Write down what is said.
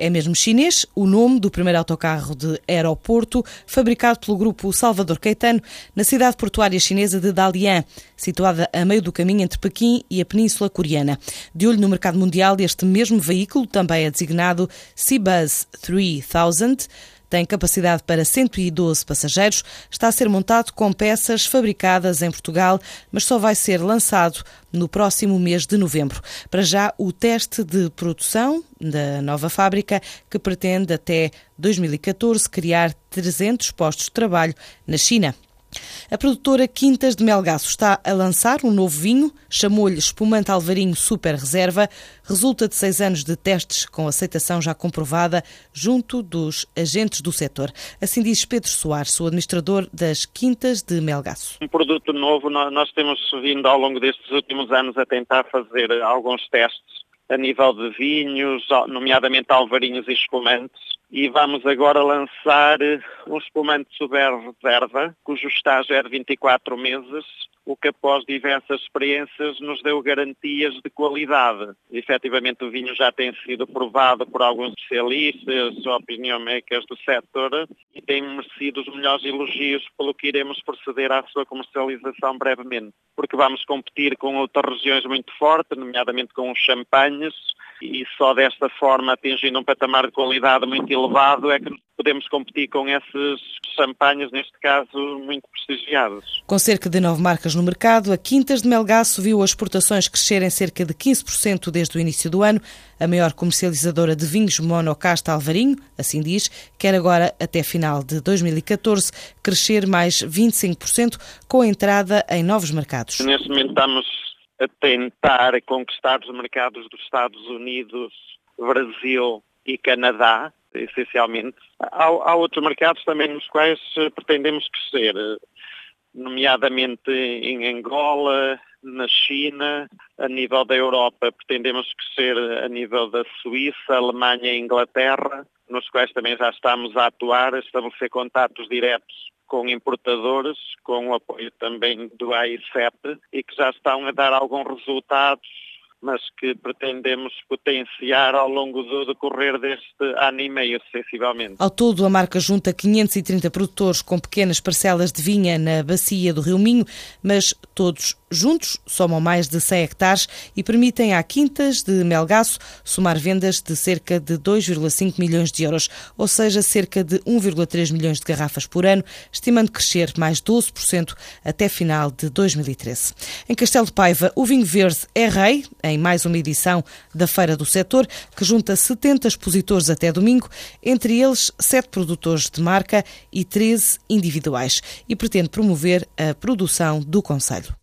é mesmo chinês o nome do primeiro autocarro de aeroporto fabricado pelo grupo Salvador Caetano na cidade portuária chinesa de Dalian, situada a meio do caminho entre Pequim e a Península Coreana. De olho no mercado mundial, este mesmo veículo também é designado Cbus 3000 tem capacidade para 112 passageiros, está a ser montado com peças fabricadas em Portugal, mas só vai ser lançado no próximo mês de novembro. Para já, o teste de produção da nova fábrica, que pretende até 2014 criar 300 postos de trabalho na China. A produtora Quintas de Melgaço está a lançar um novo vinho, chamou-lhe Espumante Alvarinho Super Reserva, resulta de seis anos de testes com aceitação já comprovada junto dos agentes do setor. Assim diz Pedro Soares, o administrador das Quintas de Melgaço. Um produto novo, nós temos vindo ao longo destes últimos anos a tentar fazer alguns testes a nível de vinhos, nomeadamente alvarinhos e espumantes, e vamos agora lançar um espumante super reserva, cujo estágio é de 24 meses, o que após diversas experiências nos deu garantias de qualidade. Efetivamente o vinho já tem sido provado por alguns especialistas, opinion makers do setor e tem merecido os melhores elogios, pelo que iremos proceder à sua comercialização brevemente. Porque vamos competir com outras regiões muito fortes, nomeadamente com os champanhes, e só desta forma, atingindo um patamar de qualidade muito elevado, é que podemos competir com esses champanhes, neste caso, muito prestigiados. Com cerca de nove marcas no mercado, a Quintas de Melgaço viu as exportações crescerem cerca de 15% desde o início do ano. A maior comercializadora de vinhos monocasta Alvarinho, assim diz, quer agora, até final de 2014, crescer mais 25% com a entrada em novos mercados. Neste momento estamos a tentar conquistar os mercados dos Estados Unidos, Brasil e Canadá, essencialmente. Há, há outros mercados também nos quais eh, pretendemos crescer, eh, nomeadamente em Angola, na China, a nível da Europa pretendemos crescer a nível da Suíça, Alemanha e Inglaterra, nos quais também já estamos a atuar, a estabelecer contatos diretos com importadores, com o apoio também do AICEP e que já estão a dar alguns resultados mas que pretendemos potenciar ao longo do decorrer deste ano e meio, sensivelmente. Ao todo, a marca junta 530 produtores com pequenas parcelas de vinha na bacia do Rio Minho, mas todos juntos somam mais de 100 hectares e permitem à Quintas de Melgaço somar vendas de cerca de 2,5 milhões de euros, ou seja, cerca de 1,3 milhões de garrafas por ano, estimando crescer mais 12% até final de 2013. Em Castelo de Paiva, o vinho verde é rei, em mais uma edição da Feira do Setor, que junta 70 expositores até domingo, entre eles 7 produtores de marca e 13 individuais, e pretende promover a produção do Conselho.